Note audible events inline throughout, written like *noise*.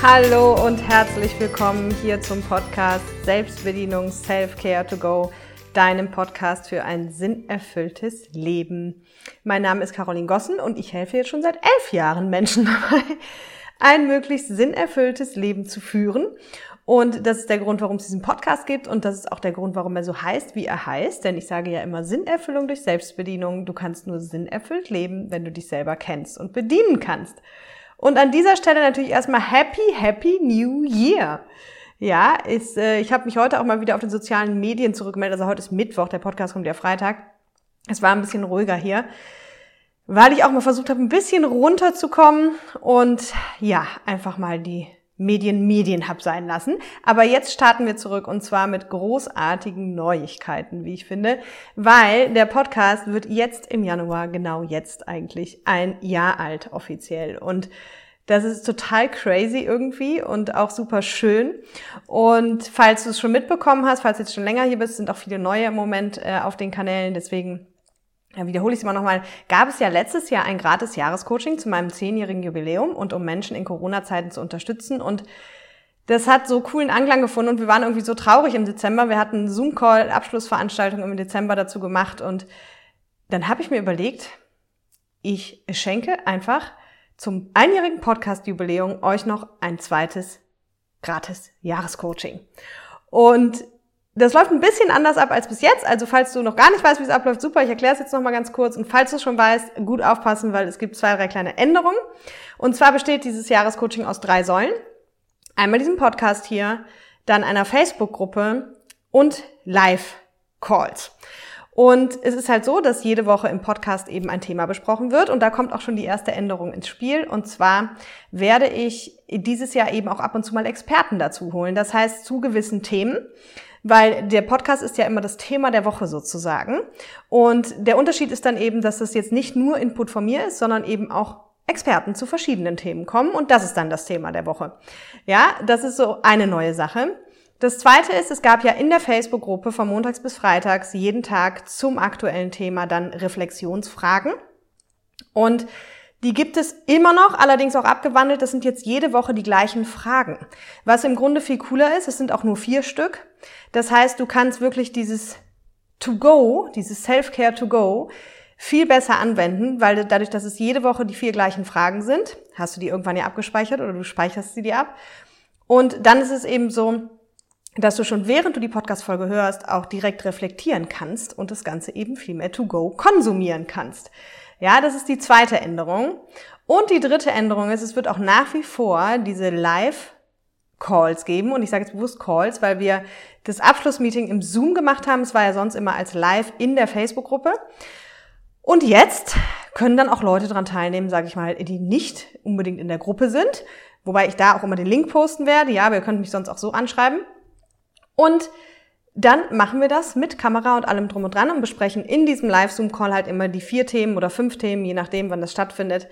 Hallo und herzlich willkommen hier zum Podcast Selbstbedienung Self-Care to Go, deinem Podcast für ein sinnerfülltes Leben. Mein Name ist Caroline Gossen und ich helfe jetzt schon seit elf Jahren Menschen *laughs* dabei, ein möglichst sinnerfülltes Leben zu führen. Und das ist der Grund, warum es diesen Podcast gibt und das ist auch der Grund, warum er so heißt, wie er heißt. Denn ich sage ja immer Sinnerfüllung durch Selbstbedienung. Du kannst nur sinnerfüllt leben, wenn du dich selber kennst und bedienen kannst. Und an dieser Stelle natürlich erstmal Happy, Happy New Year. Ja, ist, äh, ich habe mich heute auch mal wieder auf den sozialen Medien zurückgemeldet. Also heute ist Mittwoch, der Podcast kommt ja Freitag. Es war ein bisschen ruhiger hier, weil ich auch mal versucht habe, ein bisschen runterzukommen und ja, einfach mal die Medien Medien hab sein lassen. Aber jetzt starten wir zurück und zwar mit großartigen Neuigkeiten, wie ich finde, weil der Podcast wird jetzt im Januar, genau jetzt eigentlich, ein Jahr alt offiziell. Und das ist total crazy irgendwie und auch super schön. Und falls du es schon mitbekommen hast, falls du jetzt schon länger hier bist, sind auch viele neue im Moment äh, auf den Kanälen. Deswegen ja, wiederhole ich es immer nochmal, gab es ja letztes Jahr ein gratis Jahrescoaching zu meinem zehnjährigen Jubiläum und um Menschen in Corona-Zeiten zu unterstützen und das hat so coolen Anklang gefunden und wir waren irgendwie so traurig im Dezember. Wir hatten Zoom-Call, Abschlussveranstaltung im Dezember dazu gemacht und dann habe ich mir überlegt, ich schenke einfach zum einjährigen Podcast-Jubiläum euch noch ein zweites gratis Jahrescoaching. Und das läuft ein bisschen anders ab als bis jetzt. Also falls du noch gar nicht weißt, wie es abläuft, super, ich erkläre es jetzt nochmal ganz kurz. Und falls du es schon weißt, gut aufpassen, weil es gibt zwei, drei kleine Änderungen. Und zwar besteht dieses Jahrescoaching aus drei Säulen. Einmal diesem Podcast hier, dann einer Facebook-Gruppe und Live-Calls. Und es ist halt so, dass jede Woche im Podcast eben ein Thema besprochen wird. Und da kommt auch schon die erste Änderung ins Spiel. Und zwar werde ich dieses Jahr eben auch ab und zu mal Experten dazu holen. Das heißt, zu gewissen Themen weil der Podcast ist ja immer das Thema der Woche sozusagen. Und der Unterschied ist dann eben, dass es jetzt nicht nur Input von mir ist, sondern eben auch Experten zu verschiedenen Themen kommen und das ist dann das Thema der Woche. Ja, das ist so eine neue Sache. Das zweite ist, es gab ja in der Facebook-Gruppe von montags bis freitags jeden Tag zum aktuellen Thema dann Reflexionsfragen. Und die gibt es immer noch, allerdings auch abgewandelt. Das sind jetzt jede Woche die gleichen Fragen. Was im Grunde viel cooler ist, es sind auch nur vier Stück. Das heißt, du kannst wirklich dieses To-Go, dieses Self-Care To-Go, viel besser anwenden, weil dadurch, dass es jede Woche die vier gleichen Fragen sind, hast du die irgendwann ja abgespeichert oder du speicherst sie dir ab. Und dann ist es eben so, dass du schon während du die Podcast-Folge hörst, auch direkt reflektieren kannst und das Ganze eben viel mehr to go konsumieren kannst. Ja, das ist die zweite Änderung. Und die dritte Änderung ist, es wird auch nach wie vor diese Live Calls geben. Und ich sage jetzt bewusst Calls, weil wir das Abschlussmeeting im Zoom gemacht haben. Es war ja sonst immer als Live in der Facebook-Gruppe. Und jetzt können dann auch Leute dran teilnehmen, sage ich mal, die nicht unbedingt in der Gruppe sind. Wobei ich da auch immer den Link posten werde. Ja, aber ihr könnt mich sonst auch so anschreiben. Und dann machen wir das mit Kamera und allem drum und dran und besprechen in diesem Live-Zoom-Call halt immer die vier Themen oder fünf Themen, je nachdem, wann das stattfindet.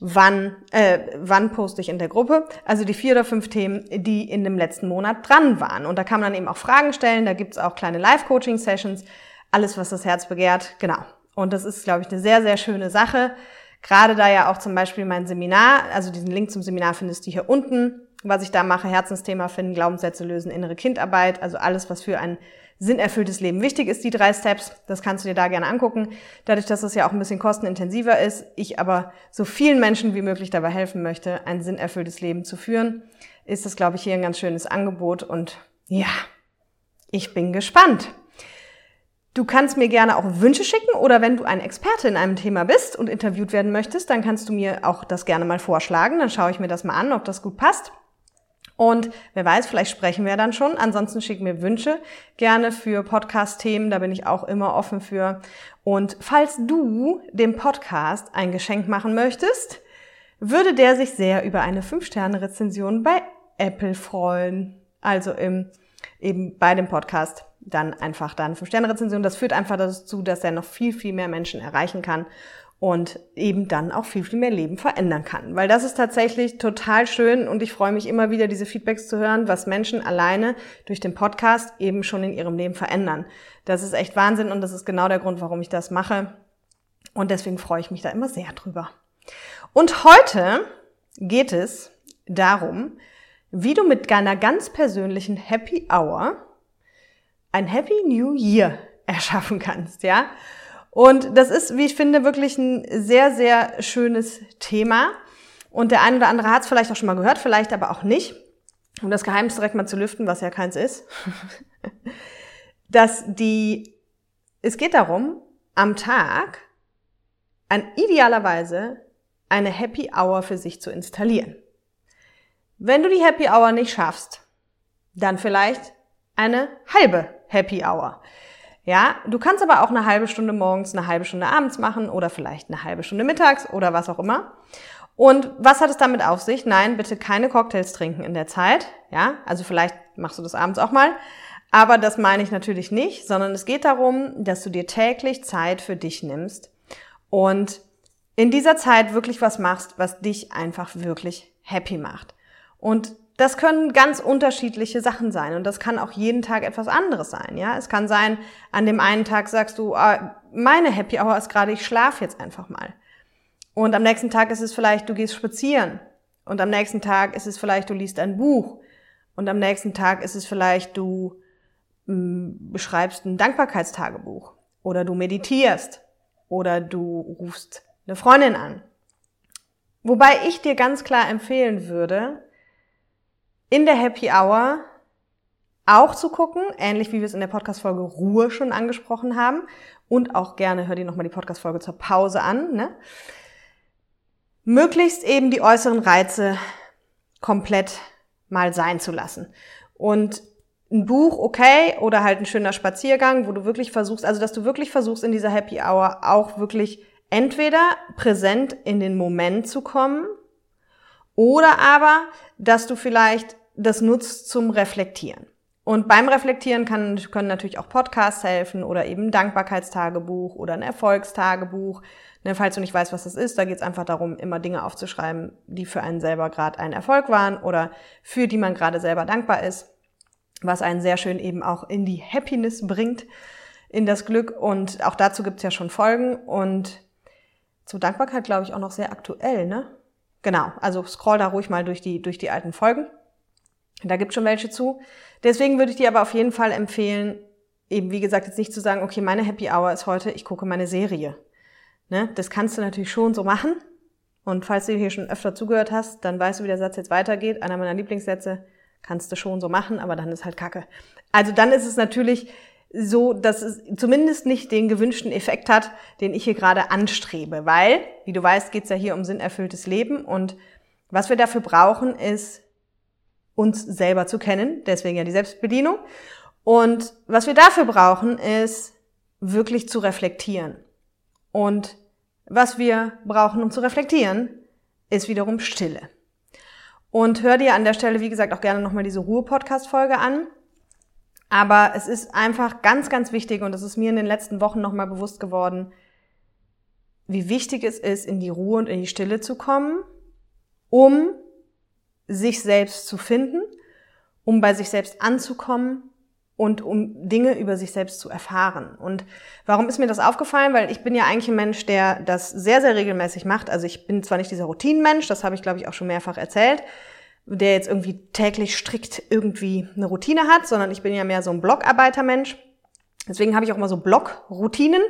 Wann, äh, wann poste ich in der Gruppe? Also die vier oder fünf Themen, die in dem letzten Monat dran waren. Und da kann man dann eben auch Fragen stellen, da gibt's auch kleine Live-Coaching-Sessions, alles, was das Herz begehrt, genau. Und das ist, glaube ich, eine sehr, sehr schöne Sache. Gerade da ja auch zum Beispiel mein Seminar, also diesen Link zum Seminar findest du hier unten was ich da mache, Herzensthema finden, Glaubenssätze lösen, innere Kindarbeit, also alles, was für ein sinnerfülltes Leben wichtig ist, die drei Steps, das kannst du dir da gerne angucken. Dadurch, dass es ja auch ein bisschen kostenintensiver ist, ich aber so vielen Menschen wie möglich dabei helfen möchte, ein sinnerfülltes Leben zu führen, ist das, glaube ich, hier ein ganz schönes Angebot und ja, ich bin gespannt. Du kannst mir gerne auch Wünsche schicken oder wenn du ein Experte in einem Thema bist und interviewt werden möchtest, dann kannst du mir auch das gerne mal vorschlagen. Dann schaue ich mir das mal an, ob das gut passt. Und wer weiß, vielleicht sprechen wir dann schon. Ansonsten schick mir Wünsche gerne für Podcast-Themen. Da bin ich auch immer offen für. Und falls du dem Podcast ein Geschenk machen möchtest, würde der sich sehr über eine 5-Sterne-Rezension bei Apple freuen. Also im, eben bei dem Podcast dann einfach dann 5-Sterne-Rezension. Das führt einfach dazu, dass er noch viel, viel mehr Menschen erreichen kann und eben dann auch viel, viel mehr Leben verändern kann. Weil das ist tatsächlich total schön und ich freue mich immer wieder, diese Feedbacks zu hören, was Menschen alleine durch den Podcast eben schon in ihrem Leben verändern. Das ist echt Wahnsinn und das ist genau der Grund, warum ich das mache. Und deswegen freue ich mich da immer sehr drüber. Und heute geht es darum, wie du mit deiner ganz persönlichen Happy Hour ein Happy New Year erschaffen kannst, ja? Und das ist, wie ich finde, wirklich ein sehr, sehr schönes Thema. Und der eine oder andere hat es vielleicht auch schon mal gehört, vielleicht aber auch nicht. Um das Geheimnis direkt mal zu lüften, was ja keins ist. *laughs* dass die, es geht darum, am Tag an idealerweise eine Happy Hour für sich zu installieren. Wenn du die Happy Hour nicht schaffst, dann vielleicht eine halbe Happy Hour. Ja, du kannst aber auch eine halbe Stunde morgens, eine halbe Stunde abends machen oder vielleicht eine halbe Stunde mittags oder was auch immer. Und was hat es damit auf sich? Nein, bitte keine Cocktails trinken in der Zeit. Ja, also vielleicht machst du das abends auch mal. Aber das meine ich natürlich nicht, sondern es geht darum, dass du dir täglich Zeit für dich nimmst und in dieser Zeit wirklich was machst, was dich einfach wirklich happy macht. Und das können ganz unterschiedliche Sachen sein und das kann auch jeden Tag etwas anderes sein. Ja, es kann sein, an dem einen Tag sagst du, ah, meine Happy Hour ist gerade, ich schlafe jetzt einfach mal. Und am nächsten Tag ist es vielleicht, du gehst spazieren. Und am nächsten Tag ist es vielleicht, du liest ein Buch. Und am nächsten Tag ist es vielleicht, du mh, mm, beschreibst ein Dankbarkeitstagebuch. Oder du meditierst. Oder du rufst eine Freundin an. Wobei ich dir ganz klar empfehlen würde, in der Happy Hour auch zu gucken, ähnlich wie wir es in der Podcast-Folge Ruhe schon angesprochen haben. Und auch gerne hör dir nochmal die Podcast-Folge zur Pause an. Ne? Möglichst eben die äußeren Reize komplett mal sein zu lassen. Und ein Buch, okay, oder halt ein schöner Spaziergang, wo du wirklich versuchst, also dass du wirklich versuchst, in dieser Happy Hour auch wirklich entweder präsent in den Moment zu kommen, oder aber, dass du vielleicht das nutzt zum Reflektieren. Und beim Reflektieren kann, können natürlich auch Podcasts helfen oder eben Dankbarkeitstagebuch oder ein Erfolgstagebuch. Ne, falls du nicht weißt, was das ist, da geht es einfach darum, immer Dinge aufzuschreiben, die für einen selber gerade ein Erfolg waren oder für die man gerade selber dankbar ist, was einen sehr schön eben auch in die Happiness bringt, in das Glück. Und auch dazu gibt es ja schon Folgen. Und zur Dankbarkeit glaube ich auch noch sehr aktuell, ne? Genau, also scroll da ruhig mal durch die, durch die alten Folgen. Da gibt schon welche zu. Deswegen würde ich dir aber auf jeden Fall empfehlen, eben wie gesagt, jetzt nicht zu sagen, okay, meine Happy Hour ist heute, ich gucke meine Serie. Ne? Das kannst du natürlich schon so machen. Und falls du hier schon öfter zugehört hast, dann weißt du, wie der Satz jetzt weitergeht. Einer meiner Lieblingssätze kannst du schon so machen, aber dann ist halt Kacke. Also dann ist es natürlich so, dass es zumindest nicht den gewünschten Effekt hat, den ich hier gerade anstrebe. Weil, wie du weißt, geht es ja hier um sinnerfülltes Leben. Und was wir dafür brauchen, ist uns selber zu kennen, deswegen ja die Selbstbedienung. Und was wir dafür brauchen, ist wirklich zu reflektieren. Und was wir brauchen, um zu reflektieren, ist wiederum Stille. Und hör dir an der Stelle, wie gesagt, auch gerne nochmal diese Ruhe-Podcast-Folge an. Aber es ist einfach ganz, ganz wichtig, und das ist mir in den letzten Wochen nochmal bewusst geworden, wie wichtig es ist, in die Ruhe und in die Stille zu kommen, um sich selbst zu finden, um bei sich selbst anzukommen und um Dinge über sich selbst zu erfahren. Und warum ist mir das aufgefallen? Weil ich bin ja eigentlich ein Mensch, der das sehr, sehr regelmäßig macht. Also ich bin zwar nicht dieser Routinenmensch, das habe ich, glaube ich, auch schon mehrfach erzählt, der jetzt irgendwie täglich strikt irgendwie eine Routine hat, sondern ich bin ja mehr so ein Blogarbeitermensch. Deswegen habe ich auch immer so Blog-Routinen.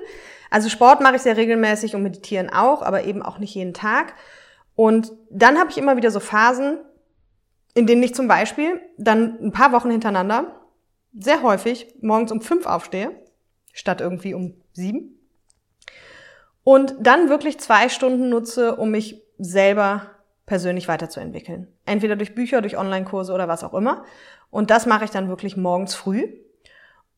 Also Sport mache ich sehr regelmäßig und meditieren auch, aber eben auch nicht jeden Tag. Und dann habe ich immer wieder so Phasen, in denen ich zum Beispiel dann ein paar Wochen hintereinander sehr häufig morgens um fünf aufstehe, statt irgendwie um sieben. Und dann wirklich zwei Stunden nutze, um mich selber persönlich weiterzuentwickeln. Entweder durch Bücher, durch Online-Kurse oder was auch immer. Und das mache ich dann wirklich morgens früh.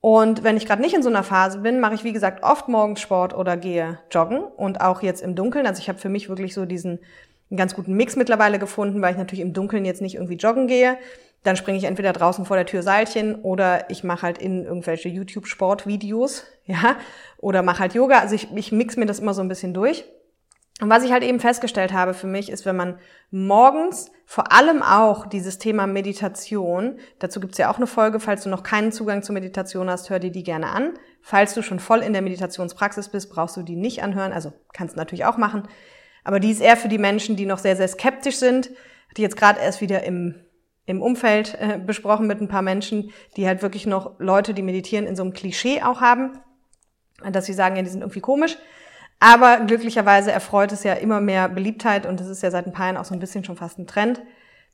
Und wenn ich gerade nicht in so einer Phase bin, mache ich wie gesagt oft morgens Sport oder gehe joggen und auch jetzt im Dunkeln. Also ich habe für mich wirklich so diesen ganz guten Mix mittlerweile gefunden, weil ich natürlich im Dunkeln jetzt nicht irgendwie joggen gehe. Dann springe ich entweder draußen vor der Tür Seilchen oder ich mache halt in irgendwelche YouTube-Sportvideos, *laughs* ja, oder mache halt Yoga. Also ich, ich mix mir das immer so ein bisschen durch. Und was ich halt eben festgestellt habe für mich, ist, wenn man morgens vor allem auch dieses Thema Meditation, dazu gibt's ja auch eine Folge, falls du noch keinen Zugang zur Meditation hast, hör dir die gerne an. Falls du schon voll in der Meditationspraxis bist, brauchst du die nicht anhören, also kannst du natürlich auch machen. Aber die ist eher für die Menschen, die noch sehr, sehr skeptisch sind, Hatte jetzt gerade erst wieder im, im Umfeld äh, besprochen mit ein paar Menschen, die halt wirklich noch Leute, die meditieren, in so einem Klischee auch haben, dass sie sagen, ja, die sind irgendwie komisch. Aber glücklicherweise erfreut es ja immer mehr Beliebtheit und es ist ja seit ein paar Jahren auch so ein bisschen schon fast ein Trend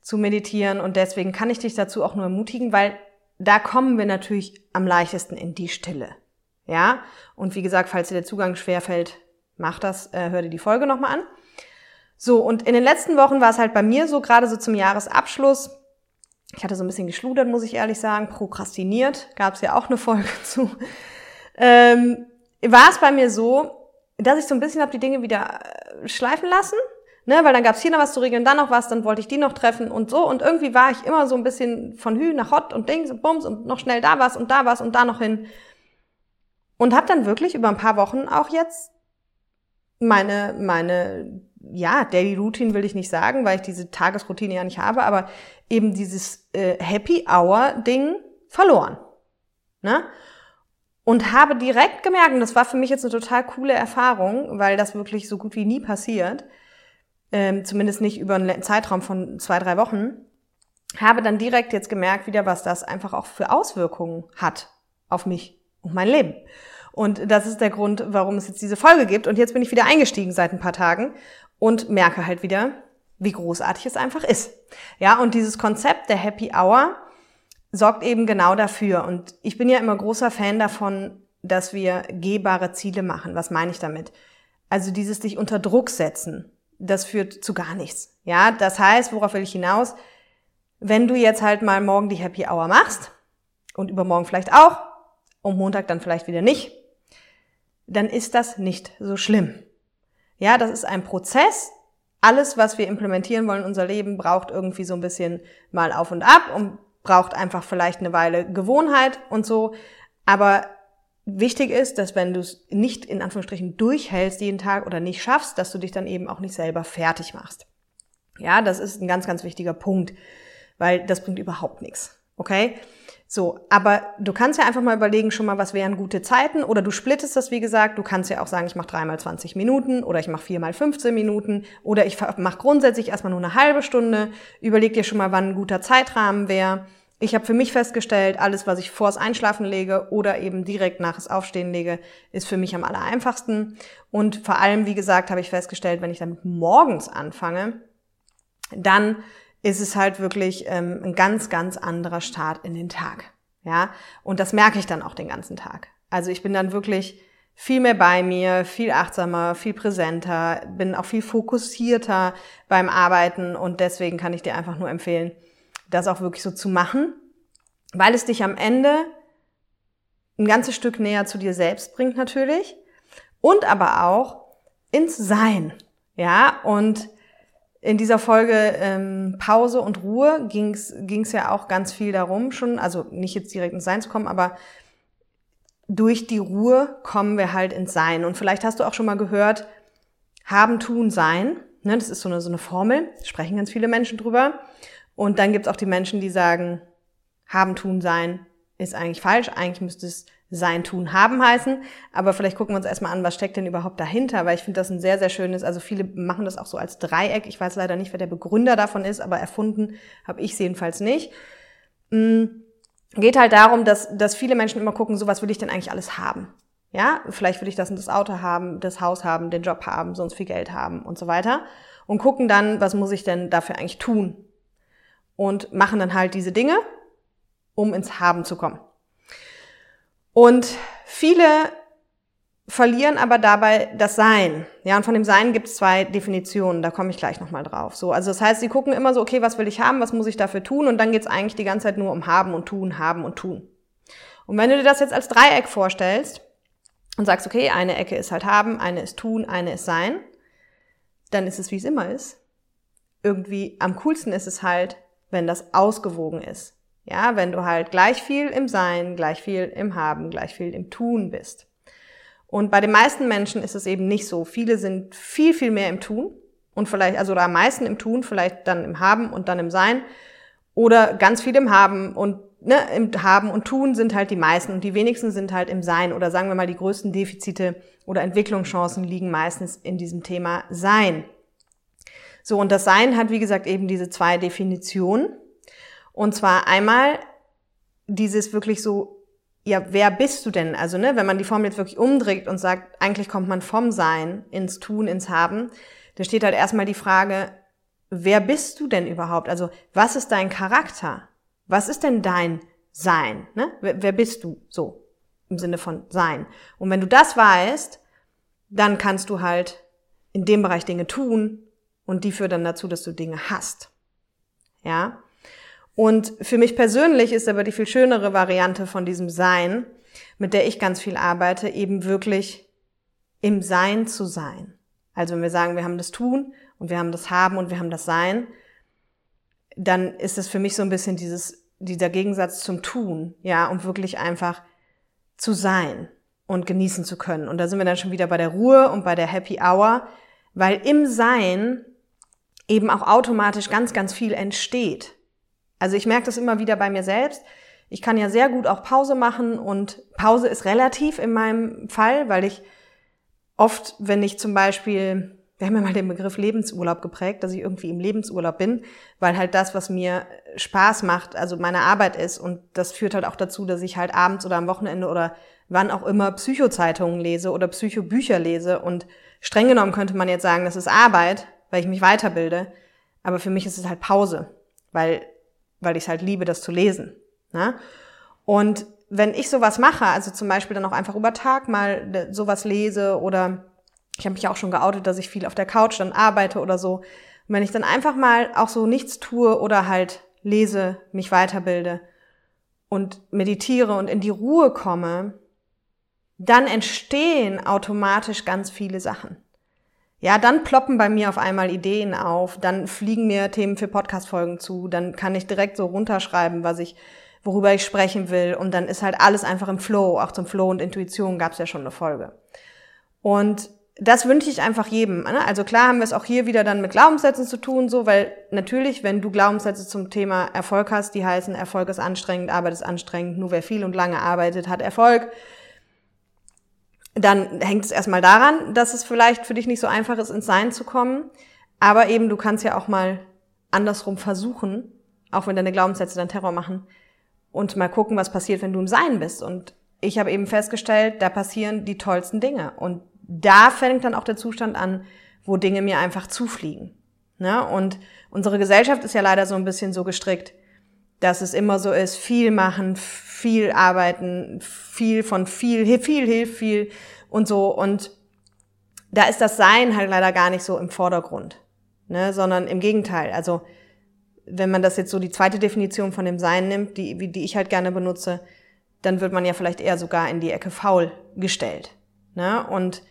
zu meditieren und deswegen kann ich dich dazu auch nur ermutigen, weil da kommen wir natürlich am leichtesten in die Stille. Ja? Und wie gesagt, falls dir der Zugang schwerfällt, mach das, äh, hör dir die Folge nochmal an. So, und in den letzten Wochen war es halt bei mir so, gerade so zum Jahresabschluss, ich hatte so ein bisschen geschludert, muss ich ehrlich sagen, prokrastiniert, gab es ja auch eine Folge *laughs* zu, ähm, war es bei mir so, dass ich so ein bisschen habe die Dinge wieder äh, schleifen lassen, ne, weil dann gab es hier noch was zu regeln, dann noch was, dann wollte ich die noch treffen und so und irgendwie war ich immer so ein bisschen von Hü nach Hot und Dings und Bums und noch schnell da was und da was und da noch hin und habe dann wirklich über ein paar Wochen auch jetzt meine meine ja Daily Routine will ich nicht sagen, weil ich diese Tagesroutine ja nicht habe, aber eben dieses äh, Happy Hour Ding verloren, ne? Und habe direkt gemerkt, und das war für mich jetzt eine total coole Erfahrung, weil das wirklich so gut wie nie passiert, ähm, zumindest nicht über einen Zeitraum von zwei, drei Wochen, habe dann direkt jetzt gemerkt wieder, was das einfach auch für Auswirkungen hat auf mich und mein Leben. Und das ist der Grund, warum es jetzt diese Folge gibt. Und jetzt bin ich wieder eingestiegen seit ein paar Tagen und merke halt wieder, wie großartig es einfach ist. Ja, und dieses Konzept der Happy Hour sorgt eben genau dafür. Und ich bin ja immer großer Fan davon, dass wir gehbare Ziele machen. Was meine ich damit? Also dieses dich unter Druck setzen, das führt zu gar nichts. Ja, das heißt, worauf will ich hinaus? Wenn du jetzt halt mal morgen die Happy Hour machst und übermorgen vielleicht auch und Montag dann vielleicht wieder nicht, dann ist das nicht so schlimm. Ja, das ist ein Prozess. Alles, was wir implementieren wollen in unser Leben, braucht irgendwie so ein bisschen mal auf und ab und braucht einfach vielleicht eine Weile Gewohnheit und so. Aber wichtig ist, dass wenn du es nicht in Anführungsstrichen durchhältst jeden Tag oder nicht schaffst, dass du dich dann eben auch nicht selber fertig machst. Ja, das ist ein ganz, ganz wichtiger Punkt, weil das bringt überhaupt nichts. Okay? So, aber du kannst ja einfach mal überlegen, schon mal, was wären gute Zeiten oder du splittest das, wie gesagt. Du kannst ja auch sagen, ich mache dreimal 20 Minuten oder ich mache viermal 15 Minuten oder ich mache grundsätzlich erstmal nur eine halbe Stunde. Überleg dir schon mal, wann ein guter Zeitrahmen wäre. Ich habe für mich festgestellt, alles, was ich vors Einschlafen lege oder eben direkt nach das Aufstehen lege, ist für mich am aller einfachsten. Und vor allem, wie gesagt, habe ich festgestellt, wenn ich damit morgens anfange, dann ist es halt wirklich ähm, ein ganz, ganz anderer Start in den Tag. Ja, und das merke ich dann auch den ganzen Tag. Also ich bin dann wirklich viel mehr bei mir, viel achtsamer, viel präsenter, bin auch viel fokussierter beim Arbeiten und deswegen kann ich dir einfach nur empfehlen, das auch wirklich so zu machen, weil es dich am Ende ein ganzes Stück näher zu dir selbst bringt natürlich und aber auch ins Sein. Ja, und in dieser Folge ähm, Pause und Ruhe ging es ja auch ganz viel darum schon, also nicht jetzt direkt ins Sein zu kommen, aber durch die Ruhe kommen wir halt ins Sein. Und vielleicht hast du auch schon mal gehört, haben, tun, sein. Ne, das ist so eine, so eine Formel, sprechen ganz viele Menschen drüber. Und dann gibt's auch die Menschen, die sagen, haben, tun, sein ist eigentlich falsch. Eigentlich müsste es sein, tun, haben heißen. Aber vielleicht gucken wir uns erstmal an, was steckt denn überhaupt dahinter, weil ich finde das ein sehr, sehr schönes, also viele machen das auch so als Dreieck. Ich weiß leider nicht, wer der Begründer davon ist, aber erfunden habe ich es jedenfalls nicht. Mhm. Geht halt darum, dass, dass viele Menschen immer gucken, so was will ich denn eigentlich alles haben? Ja, vielleicht will ich das und das Auto haben, das Haus haben, den Job haben, sonst viel Geld haben und so weiter. Und gucken dann, was muss ich denn dafür eigentlich tun? Und machen dann halt diese Dinge, um ins Haben zu kommen. Und viele verlieren aber dabei das Sein. Ja, und von dem Sein gibt es zwei Definitionen, da komme ich gleich nochmal drauf. So, also das heißt, sie gucken immer so, okay, was will ich haben, was muss ich dafür tun? Und dann geht es eigentlich die ganze Zeit nur um haben und tun, haben und tun. Und wenn du dir das jetzt als Dreieck vorstellst und sagst, okay, eine Ecke ist halt haben, eine ist tun, eine ist sein, dann ist es, wie es immer ist. Irgendwie am coolsten ist es halt, wenn das ausgewogen ist. Ja, wenn du halt gleich viel im Sein, gleich viel im Haben, gleich viel im Tun bist. Und bei den meisten Menschen ist es eben nicht so. Viele sind viel, viel mehr im Tun und vielleicht, also oder am meisten im Tun, vielleicht dann im Haben und dann im Sein oder ganz viel im Haben und ne, im Haben und Tun sind halt die meisten und die wenigsten sind halt im Sein oder sagen wir mal die größten Defizite oder Entwicklungschancen liegen meistens in diesem Thema Sein. So, und das Sein hat, wie gesagt, eben diese zwei Definitionen. Und zwar einmal dieses wirklich so, ja, wer bist du denn? Also, ne, wenn man die Formel jetzt wirklich umdreht und sagt, eigentlich kommt man vom Sein ins Tun, ins Haben, da steht halt erstmal die Frage, wer bist du denn überhaupt? Also, was ist dein Charakter? Was ist denn dein Sein? Ne? Wer, wer bist du so? Im Sinne von Sein. Und wenn du das weißt, dann kannst du halt in dem Bereich Dinge tun und die führen dann dazu, dass du Dinge hast. Ja? Und für mich persönlich ist aber die viel schönere Variante von diesem Sein, mit der ich ganz viel arbeite, eben wirklich im Sein zu sein. Also wenn wir sagen, wir haben das Tun und wir haben das Haben und wir haben das Sein, dann ist es für mich so ein bisschen dieses, dieser Gegensatz zum Tun, ja, um wirklich einfach zu sein und genießen zu können. Und da sind wir dann schon wieder bei der Ruhe und bei der Happy Hour, weil im Sein eben auch automatisch ganz, ganz viel entsteht. Also ich merke das immer wieder bei mir selbst. Ich kann ja sehr gut auch Pause machen und Pause ist relativ in meinem Fall, weil ich oft, wenn ich zum Beispiel, wir haben ja mal den Begriff Lebensurlaub geprägt, dass ich irgendwie im Lebensurlaub bin, weil halt das, was mir Spaß macht, also meine Arbeit ist. Und das führt halt auch dazu, dass ich halt abends oder am Wochenende oder wann auch immer Psychozeitungen lese oder Psychobücher lese. Und streng genommen könnte man jetzt sagen, das ist Arbeit, weil ich mich weiterbilde, aber für mich ist es halt Pause, weil weil ich es halt liebe, das zu lesen. Ne? Und wenn ich sowas mache, also zum Beispiel dann auch einfach über Tag mal sowas lese oder ich habe mich auch schon geoutet, dass ich viel auf der Couch dann arbeite oder so. Und wenn ich dann einfach mal auch so nichts tue oder halt lese, mich weiterbilde und meditiere und in die Ruhe komme, dann entstehen automatisch ganz viele Sachen. Ja, dann ploppen bei mir auf einmal Ideen auf, dann fliegen mir Themen für Podcast-Folgen zu, dann kann ich direkt so runterschreiben, was ich, worüber ich sprechen will und dann ist halt alles einfach im Flow. Auch zum Flow und Intuition gab es ja schon eine Folge. Und das wünsche ich einfach jedem. Ne? Also klar haben wir es auch hier wieder dann mit Glaubenssätzen zu tun, so, weil natürlich, wenn du Glaubenssätze zum Thema Erfolg hast, die heißen, Erfolg ist anstrengend, Arbeit ist anstrengend, nur wer viel und lange arbeitet, hat Erfolg dann hängt es erstmal daran, dass es vielleicht für dich nicht so einfach ist, ins Sein zu kommen. Aber eben, du kannst ja auch mal andersrum versuchen, auch wenn deine Glaubenssätze dann Terror machen, und mal gucken, was passiert, wenn du im Sein bist. Und ich habe eben festgestellt, da passieren die tollsten Dinge. Und da fängt dann auch der Zustand an, wo Dinge mir einfach zufliegen. Ne? Und unsere Gesellschaft ist ja leider so ein bisschen so gestrickt, dass es immer so ist, viel machen, viel arbeiten, viel von viel, viel hilft viel und so. Und da ist das Sein halt leider gar nicht so im Vordergrund, ne? sondern im Gegenteil. Also wenn man das jetzt so die zweite Definition von dem Sein nimmt, die, die ich halt gerne benutze, dann wird man ja vielleicht eher sogar in die Ecke faul gestellt. Ne? Und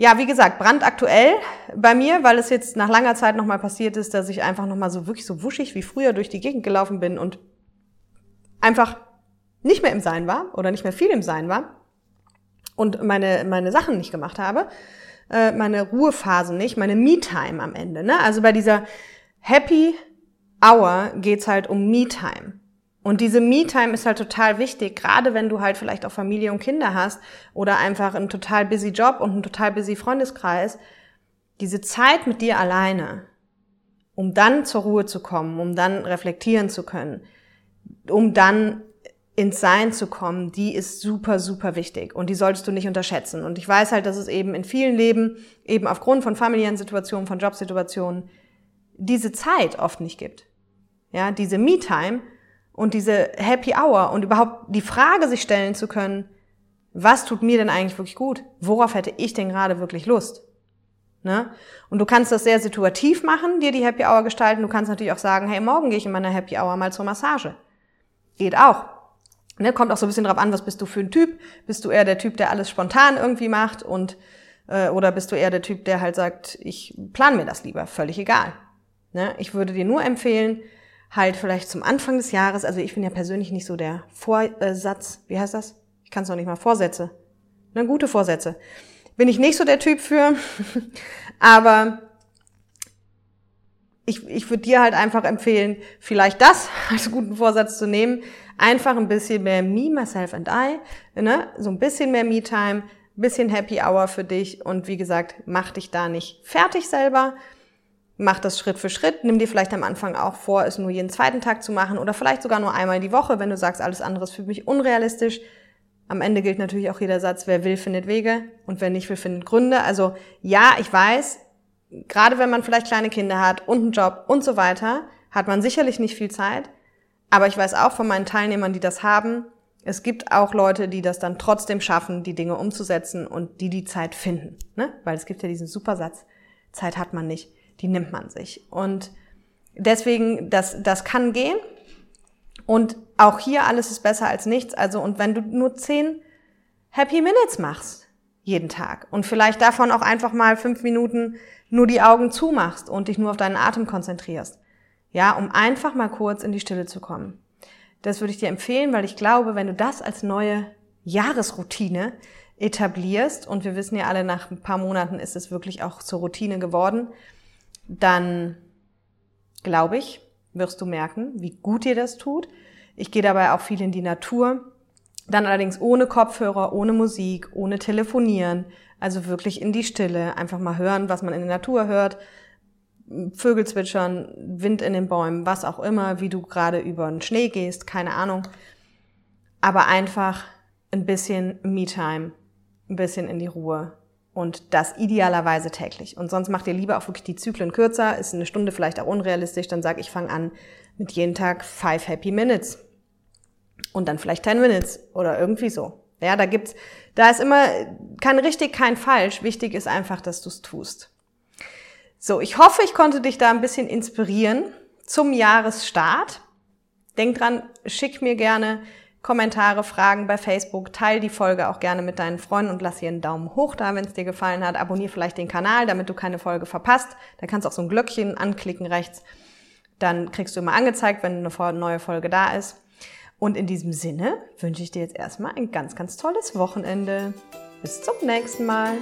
ja, wie gesagt, brandaktuell bei mir, weil es jetzt nach langer Zeit nochmal passiert ist, dass ich einfach nochmal so wirklich so wuschig wie früher durch die Gegend gelaufen bin und einfach nicht mehr im Sein war oder nicht mehr viel im Sein war und meine, meine Sachen nicht gemacht habe, äh, meine Ruhephasen nicht, meine Me-Time am Ende. Ne? Also bei dieser Happy Hour geht's halt um Me-Time. Und diese Me-Time ist halt total wichtig, gerade wenn du halt vielleicht auch Familie und Kinder hast oder einfach einen total busy Job und einen total busy Freundeskreis. Diese Zeit mit dir alleine, um dann zur Ruhe zu kommen, um dann reflektieren zu können, um dann ins Sein zu kommen, die ist super, super wichtig und die solltest du nicht unterschätzen. Und ich weiß halt, dass es eben in vielen Leben, eben aufgrund von familiären Situationen, von Jobsituationen, diese Zeit oft nicht gibt. Ja, diese Me-Time und diese Happy Hour und überhaupt die Frage sich stellen zu können, was tut mir denn eigentlich wirklich gut? Worauf hätte ich denn gerade wirklich Lust? Ne? Und du kannst das sehr situativ machen, dir die Happy Hour gestalten. Du kannst natürlich auch sagen, hey, morgen gehe ich in meiner Happy Hour mal zur Massage. Geht auch. Ne? Kommt auch so ein bisschen drauf an, was bist du für ein Typ? Bist du eher der Typ, der alles spontan irgendwie macht und äh, oder bist du eher der Typ, der halt sagt, ich plan mir das lieber, völlig egal. Ne? Ich würde dir nur empfehlen, halt vielleicht zum Anfang des Jahres, also ich bin ja persönlich nicht so der Vorsatz, wie heißt das? Ich kann es noch nicht mal Vorsätze. Ne, gute Vorsätze. Bin ich nicht so der Typ für, *laughs* aber ich, ich würde dir halt einfach empfehlen, vielleicht das als guten Vorsatz zu nehmen. Einfach ein bisschen mehr Me, Myself and I, ne? so ein bisschen mehr Me-Time, bisschen Happy Hour für dich und wie gesagt, mach dich da nicht fertig selber, mach das Schritt für Schritt. Nimm dir vielleicht am Anfang auch vor, es nur jeden zweiten Tag zu machen oder vielleicht sogar nur einmal die Woche, wenn du sagst, alles andere ist für mich unrealistisch. Am Ende gilt natürlich auch jeder Satz, wer will, findet Wege und wer nicht will, findet Gründe. Also ja, ich weiß, gerade wenn man vielleicht kleine Kinder hat und einen Job und so weiter, hat man sicherlich nicht viel Zeit. Aber ich weiß auch von meinen Teilnehmern, die das haben, es gibt auch Leute, die das dann trotzdem schaffen, die Dinge umzusetzen und die die Zeit finden. Ne? Weil es gibt ja diesen super Satz, Zeit hat man nicht die nimmt man sich. Und deswegen, das, das kann gehen. Und auch hier alles ist besser als nichts. Also, und wenn du nur zehn Happy Minutes machst, jeden Tag, und vielleicht davon auch einfach mal fünf Minuten nur die Augen zumachst und dich nur auf deinen Atem konzentrierst. Ja, um einfach mal kurz in die Stille zu kommen. Das würde ich dir empfehlen, weil ich glaube, wenn du das als neue Jahresroutine etablierst, und wir wissen ja alle, nach ein paar Monaten ist es wirklich auch zur Routine geworden, dann glaube ich, wirst du merken, wie gut dir das tut. Ich gehe dabei auch viel in die Natur. Dann allerdings ohne Kopfhörer, ohne Musik, ohne Telefonieren. Also wirklich in die Stille. Einfach mal hören, was man in der Natur hört. Vögel zwitschern, Wind in den Bäumen, was auch immer, wie du gerade über den Schnee gehst, keine Ahnung. Aber einfach ein bisschen Me-Time, ein bisschen in die Ruhe, und das idealerweise täglich. Und sonst macht ihr lieber auch wirklich die Zyklen kürzer, ist eine Stunde vielleicht auch unrealistisch, dann sage ich, fange an mit jeden Tag five Happy Minutes. Und dann vielleicht 10 Minutes oder irgendwie so. Ja, da gibt's, da ist immer kein richtig, kein falsch. Wichtig ist einfach, dass du's tust. So, ich hoffe, ich konnte dich da ein bisschen inspirieren zum Jahresstart. Denk dran, schick mir gerne Kommentare, Fragen bei Facebook. Teil die Folge auch gerne mit deinen Freunden und lass hier einen Daumen hoch da, wenn es dir gefallen hat. Abonnier vielleicht den Kanal, damit du keine Folge verpasst. Da kannst du auch so ein Glöckchen anklicken rechts. Dann kriegst du immer angezeigt, wenn eine neue Folge da ist. Und in diesem Sinne wünsche ich dir jetzt erstmal ein ganz, ganz tolles Wochenende. Bis zum nächsten Mal.